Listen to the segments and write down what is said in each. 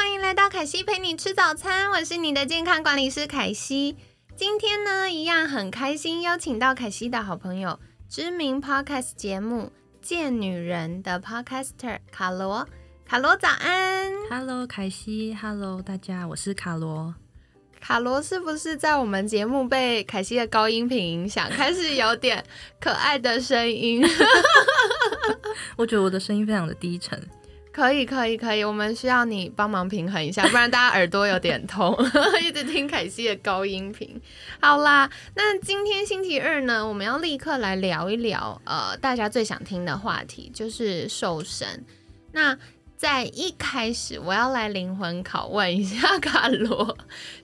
欢迎来到凯西陪你吃早餐，我是你的健康管理师凯西。今天呢，一样很开心，邀请到凯西的好朋友，知名 Podcast 节目《贱女人》的 Podcaster 卡罗。卡罗早安，Hello 凯西，Hello 大家，我是卡罗。卡罗是不是在我们节目被凯西的高音频影响，开始有点可爱的声音？我觉得我的声音非常的低沉。可以，可以，可以，我们需要你帮忙平衡一下，不然大家耳朵有点痛，一直听凯西的高音频。好啦，那今天星期二呢，我们要立刻来聊一聊，呃，大家最想听的话题就是瘦身。那在一开始，我要来灵魂拷问一下卡罗，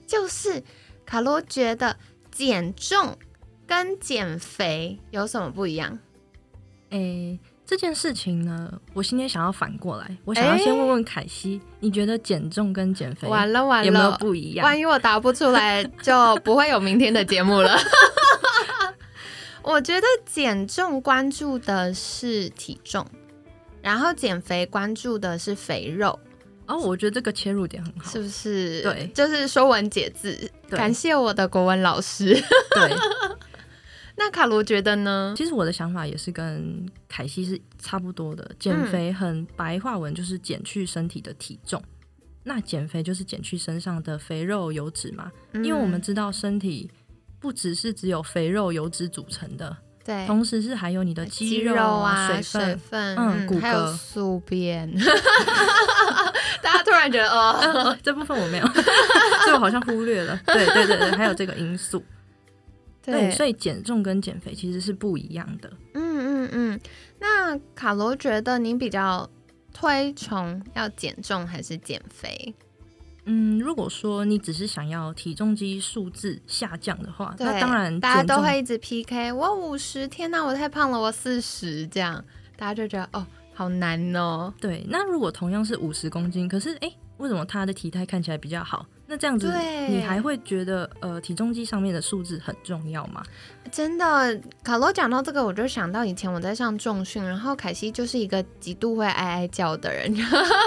就是卡罗觉得减重跟减肥有什么不一样？诶，这件事情呢，我今天想要反过来，我想要先问问凯西，你觉得减重跟减肥完了完了有没有不一样？万一我答不出来，就不会有明天的节目了。我觉得减重关注的是体重。然后减肥关注的是肥肉哦，我觉得这个切入点很好，是不是？对，就是说文解字。感谢我的国文老师。对，那卡罗觉得呢？其实我的想法也是跟凯西是差不多的。减肥很白话文就是减去身体的体重，那减肥就是减去身上的肥肉油脂嘛。因为我们知道身体不只是只有肥肉油脂组成的。对，同时是还有你的肌肉啊、水分、嗯、骨骼、宿便。大家突然觉得哦，这部分我没有，这我好像忽略了。对对对对，还有这个因素。对，所以减重跟减肥其实是不一样的。嗯嗯嗯。那卡罗觉得你比较推崇要减重还是减肥？嗯，如果说你只是想要体重机数字下降的话，那当然大家都会一直 PK。我五十，天哪，我太胖了，我四十，这样大家就觉得哦，好难哦。对，那如果同样是五十公斤，可是哎，为什么他的体态看起来比较好？那这样子，你还会觉得呃，体重机上面的数字很重要吗？真的，卡罗讲到这个，我就想到以前我在上重训，然后凯西就是一个极度会哀哀叫的人，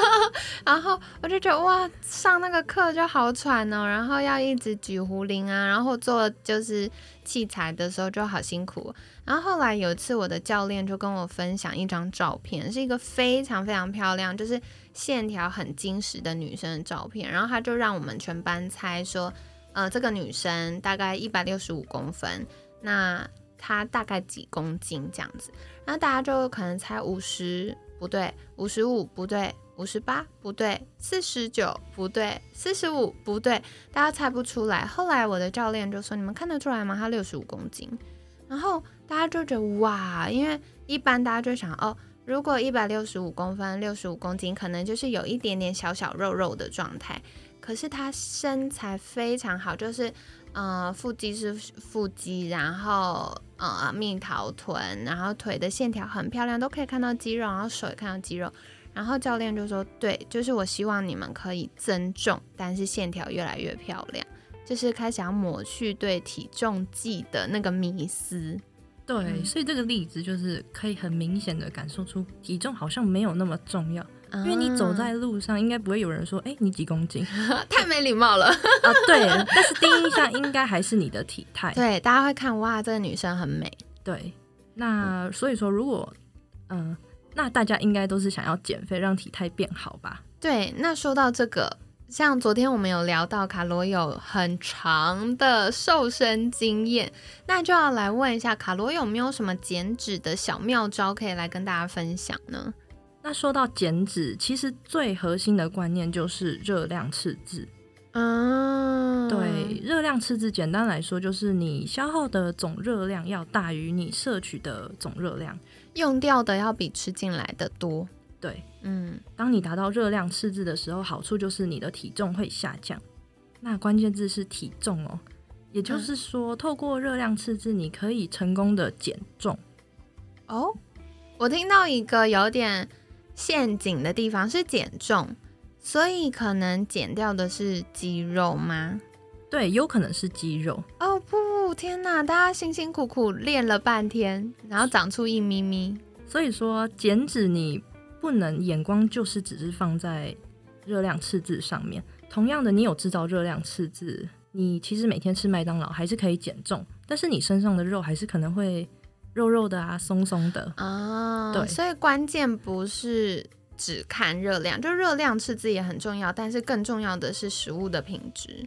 然后我就觉得哇，上那个课就好喘哦，然后要一直举壶铃啊，然后做就是器材的时候就好辛苦。然后后来有一次，我的教练就跟我分享一张照片，是一个非常非常漂亮，就是。线条很精实的女生的照片，然后他就让我们全班猜说，呃，这个女生大概一百六十五公分，那她大概几公斤这样子？然后大家就可能猜五十不对，五十五不对，五十八不对，四十九不对，四十五不对，大家猜不出来。后来我的教练就说：“你们看得出来吗？她六十五公斤。”然后大家就觉得哇，因为一般大家就想哦。如果一百六十五公分，六十五公斤，可能就是有一点点小小肉肉的状态。可是她身材非常好，就是呃腹肌是腹肌，然后呃蜜桃臀，然后腿的线条很漂亮，都可以看到肌肉，然后手也看到肌肉。然后教练就说：“对，就是我希望你们可以增重，但是线条越来越漂亮，就是开始要抹去对体重计的那个迷思。”对，所以这个例子就是可以很明显的感受出体重好像没有那么重要，因为你走在路上应该不会有人说，哎，你几公斤？太没礼貌了啊！对，但是第一印象应该还是你的体态。对，大家会看哇，这个女生很美。对，那所以说，如果嗯，那大家应该都是想要减肥，让体态变好吧？对，那说到这个。像昨天我们有聊到卡罗有很长的瘦身经验，那就要来问一下卡罗有没有什么减脂的小妙招可以来跟大家分享呢？那说到减脂，其实最核心的观念就是热量赤字。嗯，对，热量赤字简单来说就是你消耗的总热量要大于你摄取的总热量，用掉的要比吃进来的多。对，嗯，当你达到热量赤字的时候，好处就是你的体重会下降。那关键字是体重哦，也就是说，透过热量赤字，你可以成功的减重。哦，我听到一个有点陷阱的地方是减重，所以可能减掉的是肌肉吗？对，有可能是肌肉。哦不，天哪！大家辛辛苦苦练了半天，然后长出一咪咪。所以说，减脂你不能眼光就是只是放在热量赤字上面。同样的，你有制造热量赤字，你其实每天吃麦当劳还是可以减重，但是你身上的肉还是可能会肉肉的啊，松松的啊。对，所以关键不是只看热量，就热量赤字也很重要，但是更重要的是食物的品质。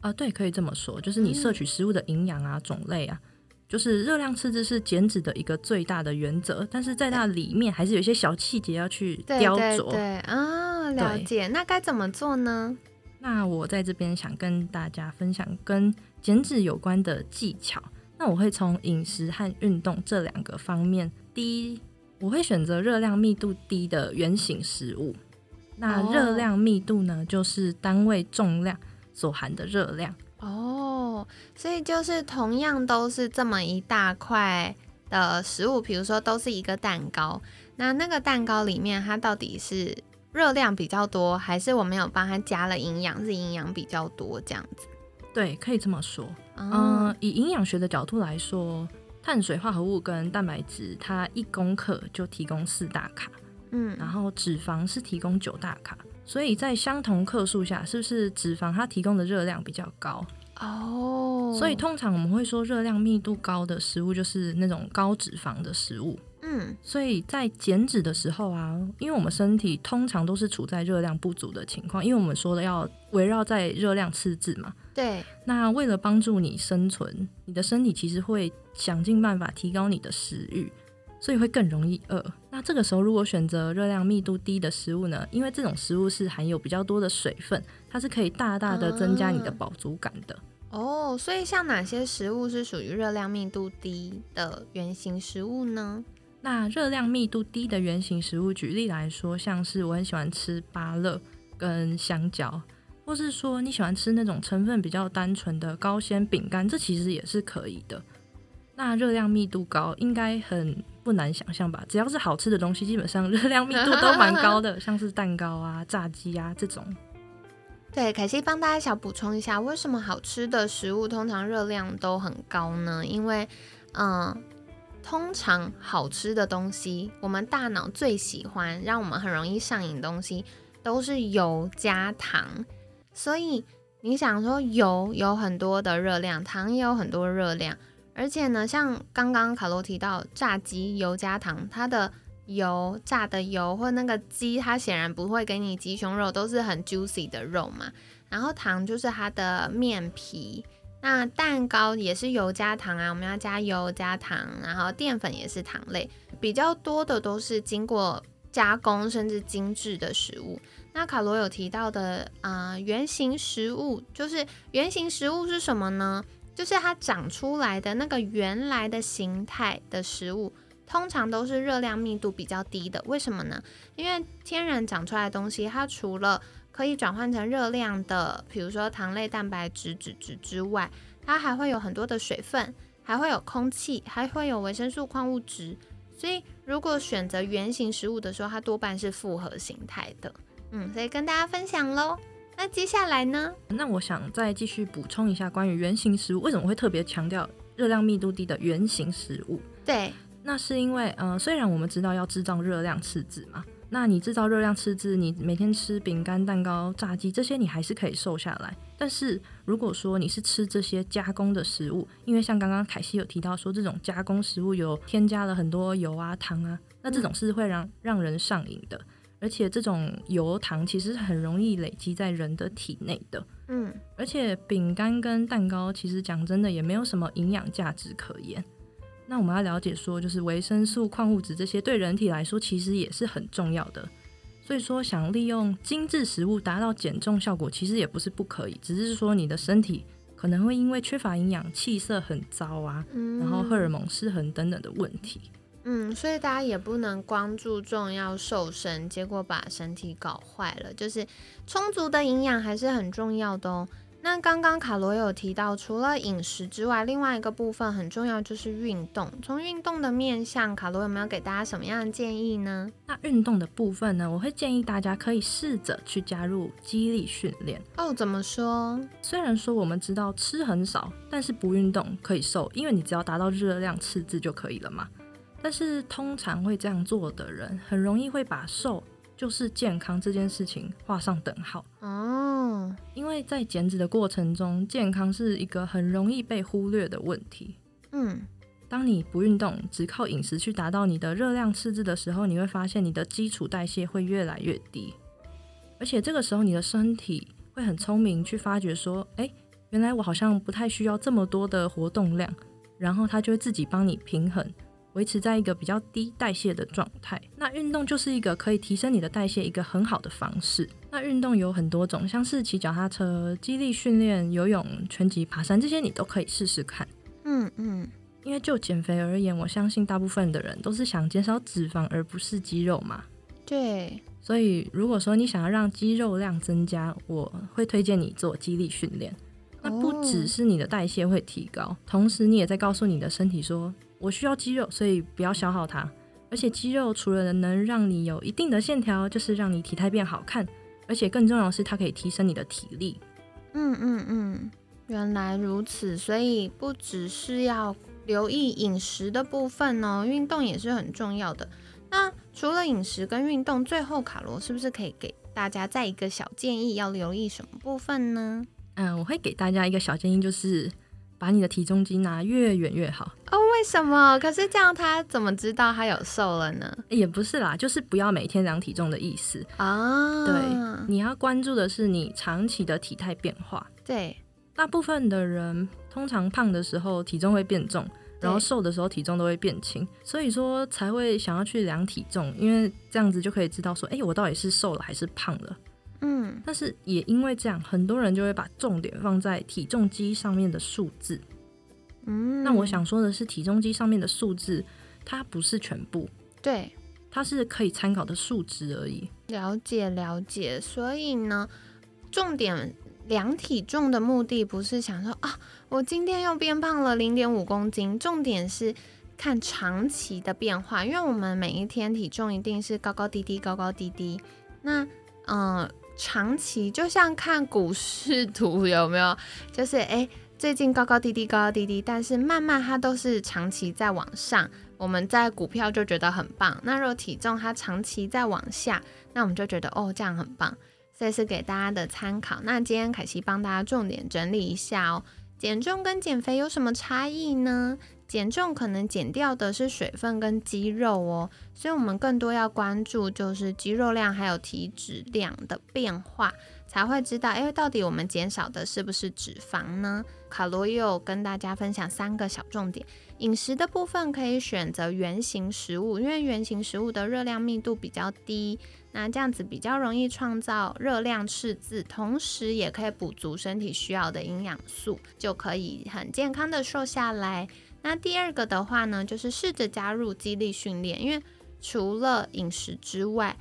啊，对，可以这么说，就是你摄取食物的营养啊、种类啊，就是热量赤字是减脂的一个最大的原则，但是在那里面还是有一些小细节要去雕琢。对啊。了解，那该怎么做呢？那我在这边想跟大家分享跟减脂有关的技巧。那我会从饮食和运动这两个方面。第一，我会选择热量密度低的圆形食物。那热量密度呢，就是单位重量所含的热量。哦，所以就是同样都是这么一大块的食物，比如说都是一个蛋糕，那那个蛋糕里面它到底是？热量比较多，还是我没有帮它加了营养，是营养比较多这样子？对，可以这么说。嗯，以营养学的角度来说，碳水化合物跟蛋白质，它一公克就提供四大卡，嗯，然后脂肪是提供九大卡，所以在相同克数下，是不是脂肪它提供的热量比较高？哦，所以通常我们会说热量密度高的食物就是那种高脂肪的食物。嗯，所以在减脂的时候啊，因为我们身体通常都是处在热量不足的情况，因为我们说的要围绕在热量赤字嘛。对。那为了帮助你生存，你的身体其实会想尽办法提高你的食欲，所以会更容易饿。那这个时候如果选择热量密度低的食物呢？因为这种食物是含有比较多的水分，它是可以大大的增加你的饱足感的。哦，所以像哪些食物是属于热量密度低的原型食物呢？那热量密度低的原型食物，举例来说，像是我很喜欢吃芭乐跟香蕉，或是说你喜欢吃那种成分比较单纯的高纤饼干，这其实也是可以的。那热量密度高，应该很不难想象吧？只要是好吃的东西，基本上 热量密度都蛮高的，像是蛋糕啊、炸鸡啊这种。对，凯西帮大家小补充一下，为什么好吃的食物通常热量都很高呢？因为，嗯。通常好吃的东西，我们大脑最喜欢，让我们很容易上瘾的东西，都是油加糖。所以你想说油有很多的热量，糖也有很多热量，而且呢，像刚刚卡罗提到炸鸡油加糖，它的油炸的油或那个鸡，它显然不会给你鸡胸肉，都是很 juicy 的肉嘛。然后糖就是它的面皮。那蛋糕也是油加糖啊，我们要加油加糖，然后淀粉也是糖类，比较多的都是经过加工甚至精致的食物。那卡罗有提到的啊，原型食物就是原型食物是什么呢？就是它长出来的那个原来的形态的食物，通常都是热量密度比较低的。为什么呢？因为天然长出来的东西，它除了可以转换成热量的，比如说糖类、蛋白质、脂质之外，它还会有很多的水分，还会有空气，还会有维生素、矿物质。所以，如果选择原型食物的时候，它多半是复合形态的。嗯，所以跟大家分享喽。那接下来呢？那我想再继续补充一下关于圆形食物为什么会特别强调热量密度低的圆形食物。对，那是因为，呃，虽然我们知道要制造热量赤字嘛。那你制造热量赤字，你每天吃饼干、蛋糕、炸鸡这些，你还是可以瘦下来。但是如果说你是吃这些加工的食物，因为像刚刚凯西有提到说，这种加工食物有添加了很多油啊、糖啊，那这种是会让让人上瘾的。而且这种油糖其实很容易累积在人的体内的。嗯，而且饼干跟蛋糕其实讲真的也没有什么营养价值可言。那我们要了解说，就是维生素、矿物质这些对人体来说其实也是很重要的。所以说，想利用精致食物达到减重效果，其实也不是不可以，只是说你的身体可能会因为缺乏营养、气色很糟啊，然后荷尔蒙失衡等等的问题。嗯，所以大家也不能光注重要瘦身，结果把身体搞坏了。就是充足的营养还是很重要的哦。那刚刚卡罗有提到，除了饮食之外，另外一个部分很重要就是运动。从运动的面向，卡罗有没有给大家什么样的建议呢？那运动的部分呢，我会建议大家可以试着去加入肌力训练。哦，怎么说？虽然说我们知道吃很少，但是不运动可以瘦，因为你只要达到热量赤字就可以了嘛。但是通常会这样做的人，很容易会把瘦就是健康这件事情画上等号。哦，因为在减脂的过程中，健康是一个很容易被忽略的问题。嗯，当你不运动，只靠饮食去达到你的热量赤字的时候，你会发现你的基础代谢会越来越低，而且这个时候你的身体会很聪明去发觉说，哎，原来我好像不太需要这么多的活动量，然后它就会自己帮你平衡。维持在一个比较低代谢的状态，那运动就是一个可以提升你的代谢一个很好的方式。那运动有很多种，像是骑脚踏车、肌力训练、游泳、拳击、爬山这些，你都可以试试看。嗯嗯，因为就减肥而言，我相信大部分的人都是想减少脂肪，而不是肌肉嘛。对，所以如果说你想要让肌肉量增加，我会推荐你做肌力训练。那不只是你的代谢会提高，同时你也在告诉你的身体说。我需要肌肉，所以不要消耗它。而且肌肉除了能让你有一定的线条，就是让你体态变好看，而且更重要的是，它可以提升你的体力。嗯嗯嗯，原来如此。所以不只是要留意饮食的部分哦，运动也是很重要的。那除了饮食跟运动，最后卡罗是不是可以给大家再一个小建议，要留意什么部分呢？嗯，我会给大家一个小建议，就是。把你的体重机拿越远越好哦。为什么？可是这样他怎么知道他有瘦了呢？也不是啦，就是不要每天量体重的意思啊。对，你要关注的是你长期的体态变化。对，大部分的人通常胖的时候体重会变重，然后瘦的时候体重都会变轻，所以说才会想要去量体重，因为这样子就可以知道说，哎，我到底是瘦了还是胖了。嗯，但是也因为这样，很多人就会把重点放在体重机上面的数字。嗯，那我想说的是，体重机上面的数字它不是全部，对，它是可以参考的数值而已。了解了解，所以呢，重点量体重的目的不是想说啊，我今天又变胖了零点五公斤，重点是看长期的变化，因为我们每一天体重一定是高高低低，高高低低。那嗯。长期就像看股市图有没有？就是诶，最近高高低低，高高低低，但是慢慢它都是长期在往上。我们在股票就觉得很棒。那若体重它长期在往下，那我们就觉得哦，这样很棒。所以是给大家的参考。那今天凯西帮大家重点整理一下哦，减重跟减肥有什么差异呢？减重可能减掉的是水分跟肌肉哦，所以我们更多要关注就是肌肉量还有体脂量的变化，才会知道，哎，到底我们减少的是不是脂肪呢？卡罗又跟大家分享三个小重点，饮食的部分可以选择圆形食物，因为圆形食物的热量密度比较低，那这样子比较容易创造热量赤字，同时也可以补足身体需要的营养素，就可以很健康的瘦下来。那第二个的话呢，就是试着加入肌力训练，因为除了饮食之外，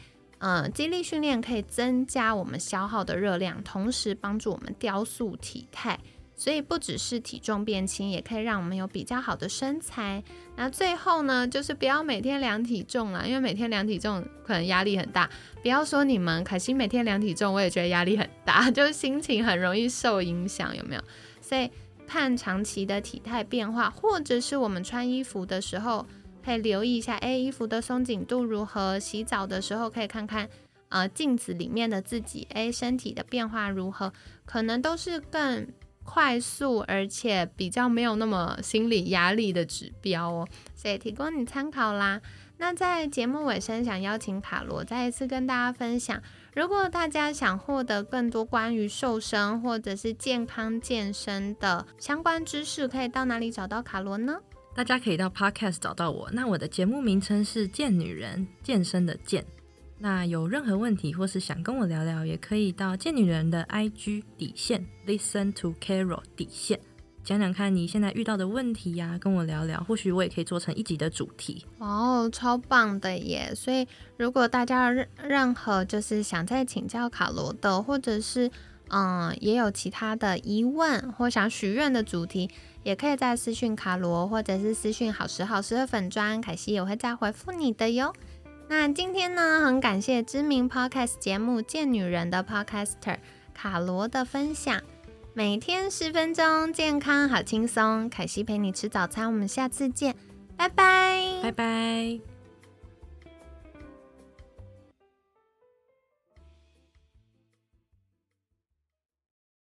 嗯，肌力训练可以增加我们消耗的热量，同时帮助我们雕塑体态，所以不只是体重变轻，也可以让我们有比较好的身材。那最后呢，就是不要每天量体重啦，因为每天量体重可能压力很大。不要说你们，可惜每天量体重，我也觉得压力很大，就是心情很容易受影响，有没有？所以。看长期的体态变化，或者是我们穿衣服的时候，可以留意一下，哎，衣服的松紧度如何？洗澡的时候可以看看，呃，镜子里面的自己，哎，身体的变化如何？可能都是更快速，而且比较没有那么心理压力的指标哦，所以提供你参考啦。那在节目尾声，想邀请卡罗再一次跟大家分享。如果大家想获得更多关于瘦身或者是健康健身的相关知识，可以到哪里找到卡罗呢？大家可以到 Podcast 找到我。那我的节目名称是“贱女人健身”的健。那有任何问题或是想跟我聊聊，也可以到贱女人的 IG 底线 Listen to Carol 底线。讲讲看你现在遇到的问题呀，跟我聊聊，或许我也可以做成一集的主题。哇哦，超棒的耶！所以如果大家任任何就是想再请教卡罗的，或者是嗯也有其他的疑问或想许愿的主题，也可以在私讯卡罗，或者是私讯好时好时的粉砖，凯西也会再回复你的哟。那今天呢，很感谢知名 podcast 节目《贱女人》的 podcaster 卡罗的分享。每天十分钟，健康好轻松。凯西陪你吃早餐，我们下次见，拜拜，拜拜。